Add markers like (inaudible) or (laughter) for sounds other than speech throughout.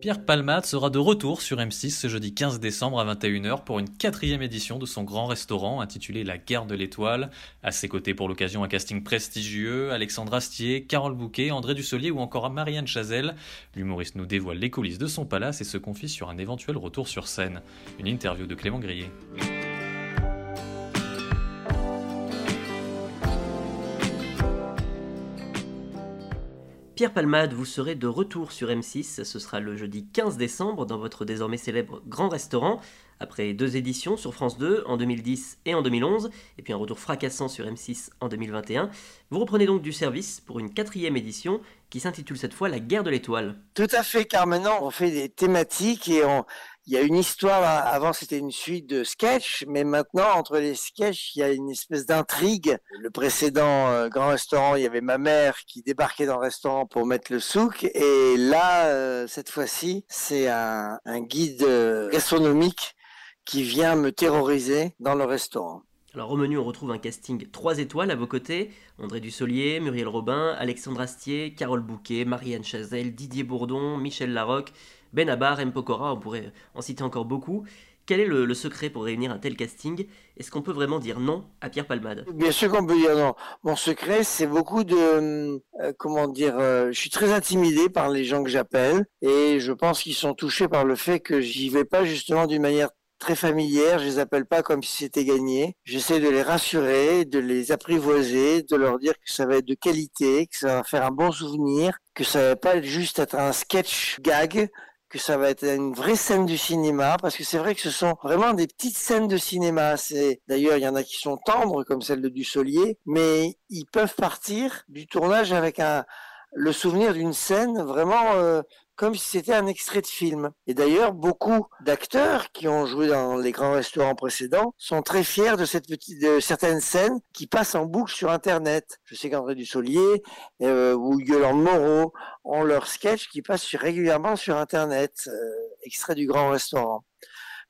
Pierre Palmade sera de retour sur M6 ce jeudi 15 décembre à 21h pour une quatrième édition de son grand restaurant intitulé La Guerre de l'Étoile. À ses côtés pour l'occasion un casting prestigieux, Alexandre Astier, Carole Bouquet, André Dussolier ou encore Marianne Chazelle. L'humoriste nous dévoile les coulisses de son palace et se confie sur un éventuel retour sur scène. Une interview de Clément Grillet. Pierre Palmade, vous serez de retour sur M6. Ce sera le jeudi 15 décembre dans votre désormais célèbre Grand Restaurant. Après deux éditions sur France 2 en 2010 et en 2011, et puis un retour fracassant sur M6 en 2021, vous reprenez donc du service pour une quatrième édition qui s'intitule cette fois La guerre de l'étoile. Tout à fait, car maintenant on fait des thématiques et il y a une histoire. Avant, c'était une suite de sketchs, mais maintenant, entre les sketchs, il y a une espèce d'intrigue. Le précédent euh, grand restaurant, il y avait ma mère qui débarquait dans le restaurant pour mettre le souk. Et là, euh, cette fois-ci, c'est un, un guide euh, gastronomique qui vient me terroriser dans le restaurant. Alors au menu, on retrouve un casting 3 étoiles à vos côtés. André Dussolier, Muriel Robin, Alexandre Astier, Carole Bouquet, Marianne Chazelle, Didier Bourdon, Michel Larocque, Benabar, M. Pokora, on pourrait en citer encore beaucoup. Quel est le, secret pour réunir un tel casting? Est-ce qu'on peut vraiment dire non à Pierre Palmade? Bien sûr qu'on peut dire non. Mon secret, c'est beaucoup de... Euh, comment dire euh, Je suis très intimidé par les gens que j'appelle et je pense qu'ils sont touchés par le fait que j'y vais pas justement d'une manière très familière, je les appelle pas comme si c'était gagné. J'essaie de les rassurer, de les apprivoiser, de leur dire que ça va être de qualité, que ça va faire un bon souvenir, que ça va pas juste être un sketch gag, que ça va être une vraie scène du cinéma, parce que c'est vrai que ce sont vraiment des petites scènes de cinéma. C'est d'ailleurs il y en a qui sont tendres comme celle de Dussolier, mais ils peuvent partir du tournage avec un le souvenir d'une scène vraiment euh, comme si c'était un extrait de film. Et d'ailleurs, beaucoup d'acteurs qui ont joué dans les grands restaurants précédents sont très fiers de, cette petite, de certaines scènes qui passent en boucle sur Internet. Je sais qu'André Dussolier euh, ou Yolande Moreau ont leur sketch qui passe régulièrement sur Internet, euh, extrait du grand restaurant.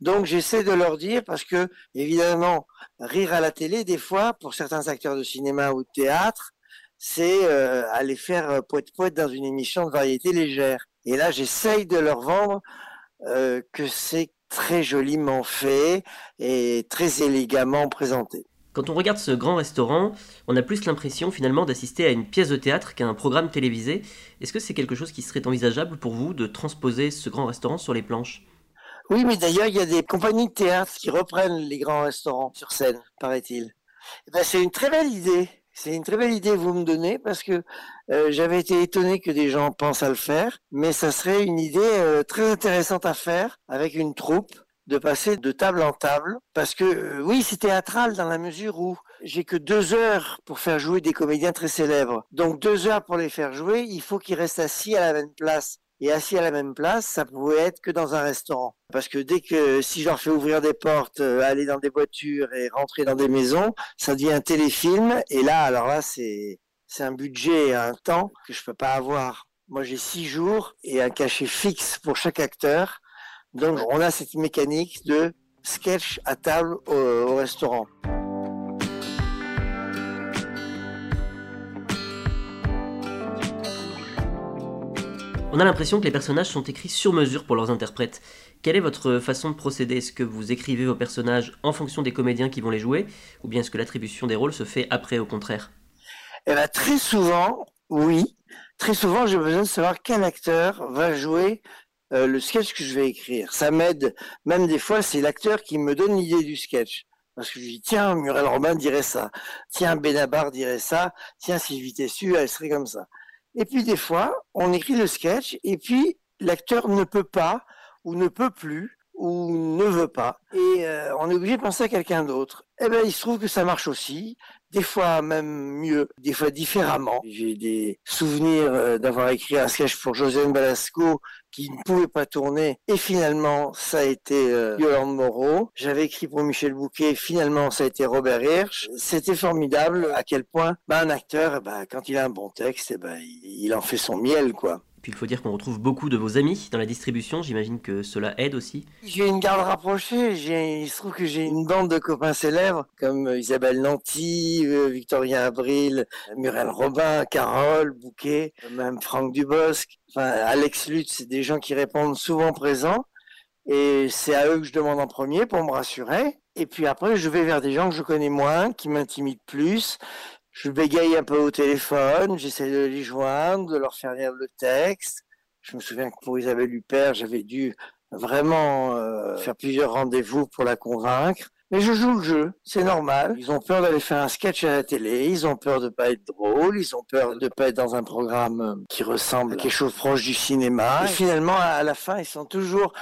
Donc j'essaie de leur dire parce que évidemment rire à la télé des fois pour certains acteurs de cinéma ou de théâtre c'est euh, aller faire poète poète dans une émission de variété légère. Et là, j'essaye de leur vendre euh, que c'est très joliment fait et très élégamment présenté. Quand on regarde ce grand restaurant, on a plus l'impression finalement d'assister à une pièce de théâtre qu'à un programme télévisé. Est-ce que c'est quelque chose qui serait envisageable pour vous de transposer ce grand restaurant sur les planches? Oui, mais d'ailleurs, il y a des compagnies de théâtre qui reprennent les grands restaurants sur scène, paraît-il. Eh ben, c'est une très belle idée. C'est une très belle idée que vous me donnez parce que euh, j'avais été étonné que des gens pensent à le faire, mais ça serait une idée euh, très intéressante à faire avec une troupe de passer de table en table parce que euh, oui c'est théâtral dans la mesure où j'ai que deux heures pour faire jouer des comédiens très célèbres. Donc deux heures pour les faire jouer il faut qu'ils restent assis à la même place et assis à la même place, ça pouvait être que dans un restaurant. Parce que dès que si je leur fais ouvrir des portes, euh, aller dans des voitures et rentrer dans des maisons, ça devient un téléfilm. Et là, alors là, c'est c'est un budget et un temps que je peux pas avoir. Moi, j'ai six jours et un cachet fixe pour chaque acteur. Donc, on a cette mécanique de sketch à table au restaurant. On a l'impression que les personnages sont écrits sur mesure pour leurs interprètes. Quelle est votre façon de procéder? Est-ce que vous écrivez vos personnages en fonction des comédiens qui vont les jouer? Ou bien est-ce que l'attribution des rôles se fait après au contraire? Eh bien très souvent, oui. Très souvent, j'ai besoin de savoir quel acteur va jouer euh, le sketch que je vais écrire. Ça m'aide, même des fois, c'est l'acteur qui me donne l'idée du sketch. Parce que je dis, tiens, Muriel Robin dirait ça. Tiens, Benabar dirait ça. Tiens, Sylvie Tessu, elle serait comme ça. Et puis des fois, on écrit le sketch et puis l'acteur ne peut pas ou ne peut plus ou ne veut pas. Et euh, on est obligé de penser à quelqu'un d'autre. Eh ben, il se trouve que ça marche aussi. Des fois même mieux, des fois différemment. J'ai des souvenirs euh, d'avoir écrit un sketch pour Josiane Balasco qui ne pouvait pas tourner. Et finalement, ça a été euh, Yolande Moreau. J'avais écrit pour Michel Bouquet. Finalement, ça a été Robert Hirsch. C'était formidable à quel point bah, un acteur, bah, quand il a un bon texte, eh ben, il en fait son miel, quoi. Puis il faut dire qu'on retrouve beaucoup de vos amis dans la distribution, j'imagine que cela aide aussi. J'ai une garde rapprochée, il se trouve que j'ai une bande de copains célèbres comme euh, Isabelle Nanty, euh, Victorien Abril, Muriel Robin, Carole, Bouquet, même Franck Dubosc, enfin Alex Lutz, c'est des gens qui répondent souvent présents. Et c'est à eux que je demande en premier pour me rassurer. Et puis après, je vais vers des gens que je connais moins, qui m'intimident plus, je bégaye un peu au téléphone, j'essaie de les joindre, de leur faire lire le texte. Je me souviens que pour Isabelle Huppert, j'avais dû vraiment euh, faire plusieurs rendez-vous pour la convaincre. Mais je joue le jeu, c'est normal. Ils ont peur d'aller faire un sketch à la télé, ils ont peur de pas être drôle, ils ont peur de pas être dans un programme qui ressemble à quelque chose proche du cinéma. Et finalement, à la fin, ils sont toujours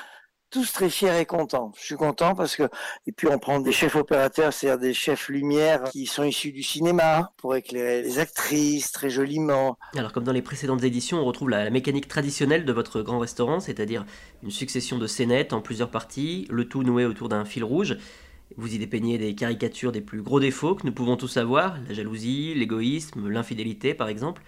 très fiers et contents. Je suis content parce que et puis on prend des chefs opérateurs, c'est-à-dire des chefs lumière qui sont issus du cinéma pour éclairer les actrices très joliment. Alors comme dans les précédentes éditions, on retrouve la, mécanique traditionnelle de votre grand restaurant, c'est-à-dire une succession de scénettes en plusieurs parties, le tout noué autour d'un fil rouge. Vous y dépeignez des caricatures des plus gros défauts que nous pouvons tous avoir, la jalousie, l'égoïsme, l'infidélité par exemple.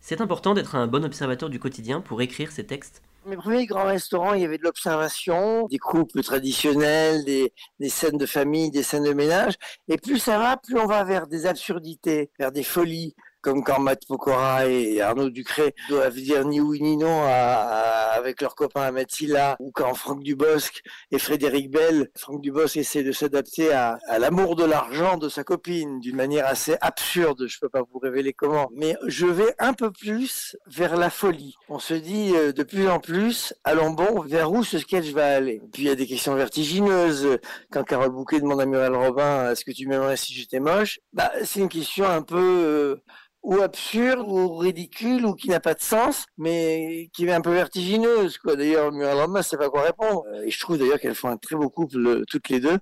C'est important d'être un bon observateur du quotidien pour écrire ces textes. Mes premiers grands restaurants, il y avait de l'observation, des couples traditionnels, des, des, scènes de famille, des scènes de ménage. Et plus ça va, plus on va vers des absurdités, vers des folies comme quand Matt Pokora et Arnaud Ducré doivent dire ni oui ni non avec leur copain Ahmed Silla, ou quand Franck Dubosc et Frédéric Bell, Franck Dubosc essaie de s'adapter à, l'amour de l'argent de sa copine d'une manière assez absurde, je peux pas vous révéler comment, mais je vais un peu plus vers la folie. On se dit euh, de plus en plus, allons bon, vers où ce sketch va aller? Puis il y a des questions vertigineuses. Quand Carole Bouquet demande à Muriel Robin, est-ce que tu m'aimerais si j'étais moche? Bah, c'est une question un peu euh, ou absurde ou ridicule ou qui n'a pas de sens, mais qui est un peu vertigineuse. Quoi. D'ailleurs, Muriel ne sait pas quoi répondre. Euh, et je trouve d'ailleurs qu'elles font un très beau couple toutes les deux.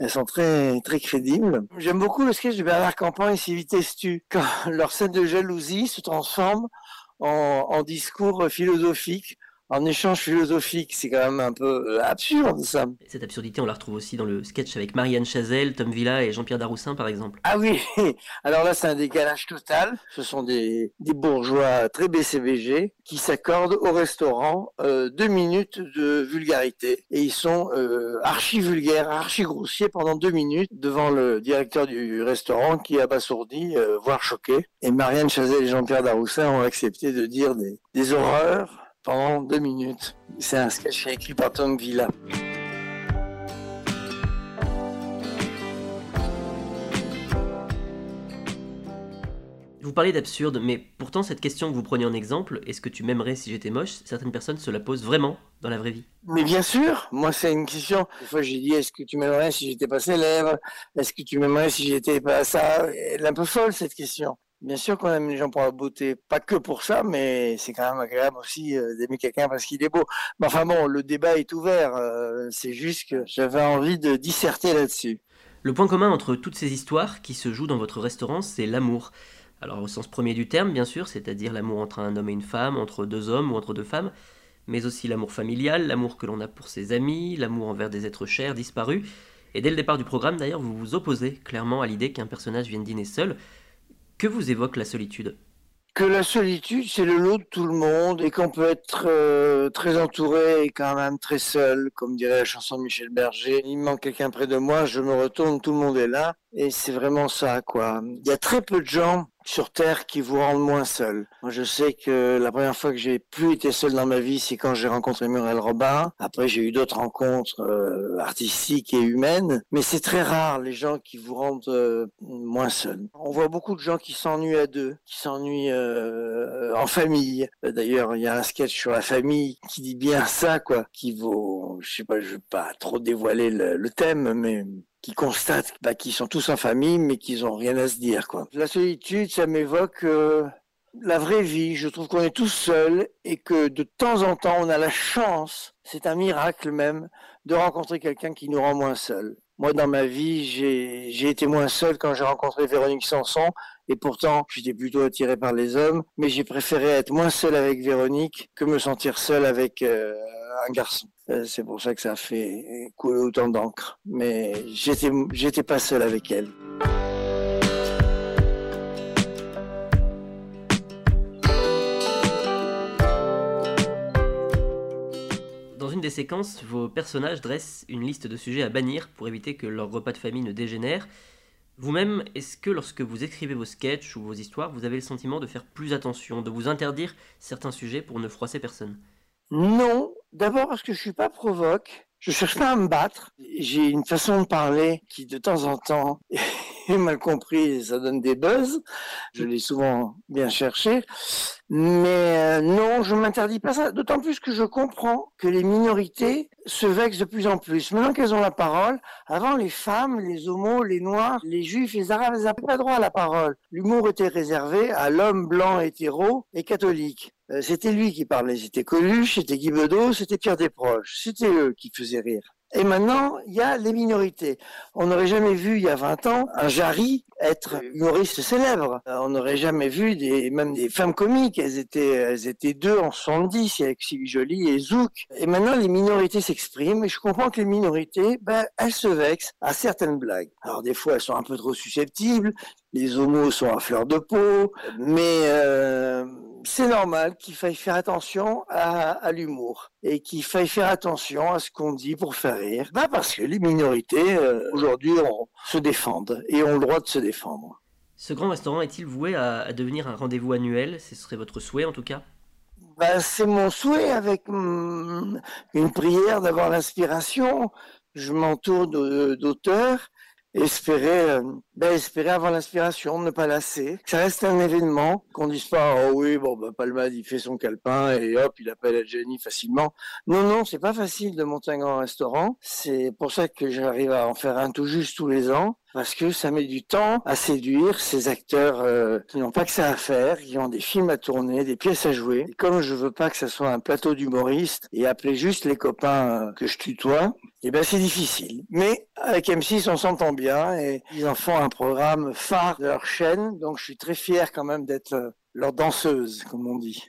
Elles sont très très crédibles. J'aime beaucoup le sketch de Bernard Campan et Sylvie Testu, quand (laughs) leur scène de jalousie se transforme en, en discours philosophique en échange philosophique. C'est quand même un peu euh, absurde, ça. Cette absurdité, on la retrouve aussi dans le sketch avec Marianne Chazelle, Tom Villa et Jean-Pierre Daroussin, par exemple. Ah oui, (laughs) alors là, c'est un décalage total. Ce sont des, des bourgeois très BCBG qui s'accordent au restaurant euh, deux minutes de vulgarité. Et ils sont euh, archi vulgaires, archi grossiers pendant deux minutes devant le directeur du restaurant qui est abasourdi, euh, voire choqué. Et Marianne Chazelle et Jean-Pierre Daroussin ont accepté de dire des, des horreurs pendant deux minutes. C'est un sketch écrit par Tom Villa. Vous parlez d'absurde, mais pourtant cette question que vous prenez en exemple, est-ce que tu m'aimerais si j'étais moche? Certaines personnes se la posent vraiment dans la vraie vie. Mais bien sûr, moi c'est une question. Des fois j'ai dit est-ce que tu m'aimerais si j'étais pas célèbre? Est-ce que tu m'aimerais si j'étais pas ça? Elle est un peu folle cette question. Bien sûr qu'on aime les gens pour la beauté, pas que pour ça, mais c'est quand même agréable aussi euh, d'aimer quelqu'un parce qu'il est beau. Mais enfin bon, le débat est ouvert, euh, c'est juste que j'avais envie de disserter là-dessus. Le point commun entre toutes ces histoires qui se jouent dans votre restaurant, c'est l'amour. Alors au sens premier du terme, bien sûr, c'est-à-dire l'amour entre un homme et une femme, entre deux hommes ou entre deux femmes, mais aussi l'amour familial, l'amour que l'on a pour ses amis, l'amour envers des êtres chers, disparus. Et dès le départ du programme, d'ailleurs, vous vous opposez clairement à l'idée qu'un personnage vienne dîner seul, que vous évoque la solitude? Que la solitude, c'est le lot de tout le monde et qu'on peut être euh, très entouré et quand même très seul, comme dirait la chanson de Michel Berger. Il manque quelqu'un près de moi, je me retourne, tout le monde est là. Et c'est vraiment ça, quoi. Il y a très peu de gens sur Terre qui vous rendent moins seul. Moi, je sais que la première fois que j'ai plus été seul dans ma vie, c'est quand j'ai rencontré Muriel Robin. Après, j'ai eu d'autres rencontres euh, artistiques et humaines, mais c'est très rare les gens qui vous rendent euh, moins seul. On voit beaucoup de gens qui s'ennuient à deux, qui s'ennuient euh, en famille. D'ailleurs, il y a un sketch sur la famille qui dit bien ça, quoi, qui vaut, je sais pas, je veux pas trop dévoiler le, le thème, mais qui constatent bah, qu'ils sont tous en famille, mais qu'ils ont rien à se dire. Quoi. La solitude, ça m'évoque euh, la vraie vie. Je trouve qu'on est tous seuls et que de temps en temps, on a la chance, c'est un miracle même, de rencontrer quelqu'un qui nous rend moins seul. Moi, dans ma vie, j'ai été moins seul quand j'ai rencontré Véronique Sanson, et pourtant, j'étais plutôt attiré par les hommes, mais j'ai préféré être moins seul avec Véronique que me sentir seul avec euh, un garçon. Euh, c'est pour ça que ça a fait couler autant d'encre. Mais j'étais, j'étais pas seul avec elle. Dans une des séquences, vos personnages dressent une liste de sujets à bannir pour éviter que leur repas de famille ne dégénère. Vous-même, est-ce que lorsque vous écrivez vos sketchs ou vos histoires, vous avez le sentiment de faire plus attention, de vous interdire certains sujets pour ne froisser personne? Non, d'abord parce que je suis pas provoque. Je cherche pas à me battre. J'ai une façon de parler qui, de temps en temps, (laughs) mal comprise. Ça donne des buzz. Je l'ai souvent bien cherché. Mais euh, non, je m'interdis pas ça. D'autant plus que je comprends que les minorités se vexent de plus en plus. Maintenant qu'elles ont la parole, avant les femmes, les homos, les noirs, les juifs, les arabes, elles n'avaient pas droit à la parole. L'humour était réservé à l'homme blanc, hétéro et catholique. Euh, c'était lui qui parlait. C'était Coluche, c'était Guy Bedos, c'était Pierre Desproges. C'était eux qui faisaient rire. Et maintenant, il y a les minorités. On n'aurait jamais vu, il y a 20 ans, un Jarry être humoriste célèbre. Euh, On n'aurait jamais vu des, même des femmes comiques. Elles étaient, elles étaient deux en 70, avec Sylvie Joly et Zouk. Et maintenant, les minorités s'expriment. Et je comprends que les minorités, ben, elles se vexent à certaines blagues. Alors, des fois, elles sont un peu trop susceptibles. Les homos sont à fleur de peau. Mais, euh, c'est normal qu'il faille faire attention à, à l'humour et qu'il faille faire attention à ce qu'on dit pour faire rire. Bah parce que les minorités euh, aujourd'hui se défendent et ont le droit de se défendre. Ce grand restaurant est-il voué à, à devenir un rendez-vous annuel? Ce serait votre souhait en tout cas? Bah, c'est mon souhait avec mm, une prière d'avoir l'inspiration. Je m'entoure d'auteurs. Espérer, euh, ben, espérer avoir l'inspiration, ne pas lasser. Ça reste un événement, qu'on dise pas, oh oui, bon, bah, Palmade, il fait son calepin et hop, il appelle Adjani facilement. Non, non, c'est pas facile de monter un grand restaurant. C'est pour ça que j'arrive à en faire un tout juste tous les ans. Parce que ça met du temps à séduire ces acteurs euh, qui n'ont pas que ça à faire, qui ont des films à tourner, des pièces à jouer. Comme je veux pas que ça soit un plateau d'humoristes et appeler juste les copains euh, que je tutoie, eh ben c'est difficile. Mais avec M6, on s'entend bien et ils en font un programme phare de leur chaîne. Donc je suis très fier quand même d'être euh, leur danseuse, comme on dit.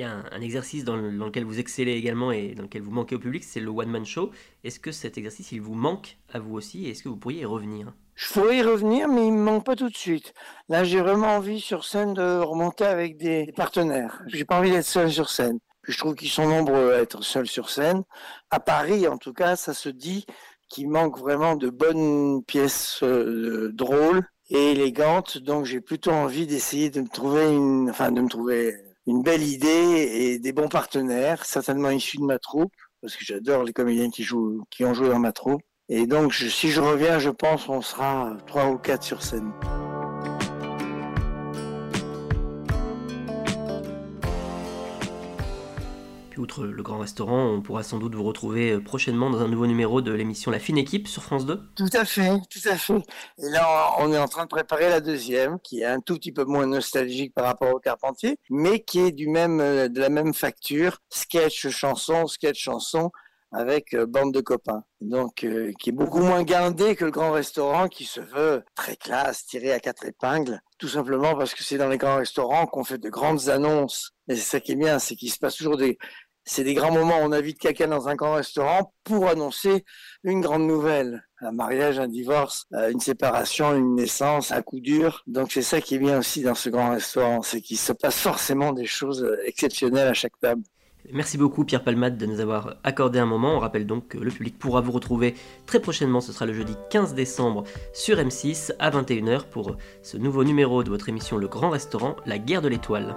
Il y a un, exercice dans, le- dans lequel vous excellez également et dans lequel vous manquez au public, c'est le one-man show. Est-ce que cet exercice, il vous manque à vous aussi et est-ce que vous pourriez y revenir? Je pourrais y revenir, mais il me manque pas tout de suite. Là, j'ai vraiment envie sur scène de remonter avec des, partenaires. J'ai pas envie d'être seul sur scène. Je trouve qu'ils sont nombreux à être seuls sur scène. À Paris, en tout cas, ça se dit qu'il manque vraiment de bonnes pièces euh, drôles et élégantes. Donc, j'ai plutôt envie d'essayer de me trouver une, enfin, de me trouver une belle idée et des bons partenaires, certainement issus de ma troupe, parce que j'adore les comédiens qui jouent, qui ont joué dans ma troupe. Et donc, si je reviens, je pense qu'on sera trois ou quatre sur scène. Outre le grand restaurant, on pourra sans doute vous retrouver euh, prochainement dans un nouveau numéro de l'émission La Fine Équipe sur France 2. Tout à fait, tout à fait. Et là, on est en train de préparer la deuxième, qui est un tout petit peu moins nostalgique par rapport au Carpentier, mais qui est du même, euh, de la même facture, sketch chanson, sketch chanson, avec euh, bande de copains. Donc, qui est beaucoup moins guindé que le grand restaurant, qui se veut très classe, tiré à quatre épingles, tout simplement parce que c'est dans les grands restaurants qu'on fait de grandes annonces. Et c'est ça qui est bien, c'est qu'il se passe toujours des, c'est des grands moments. On invite quelqu'un dans un grand restaurant pour annoncer une grande nouvelle. Un mariage, un divorce, euh, une séparation, une naissance, un coup dur. Donc c'est ça qui est bien aussi dans ce grand restaurant, c'est qu'il se passe forcément des choses euh, exceptionnelles à chaque table. Merci beaucoup Pierre Palmade de nous avoir accordé un moment. On rappelle donc que le public pourra vous retrouver très prochainement, ce sera le jeudi 15 décembre sur M6 à 21h pour ce nouveau numéro de votre émission Le Grand Restaurant, La guerre de l'étoile.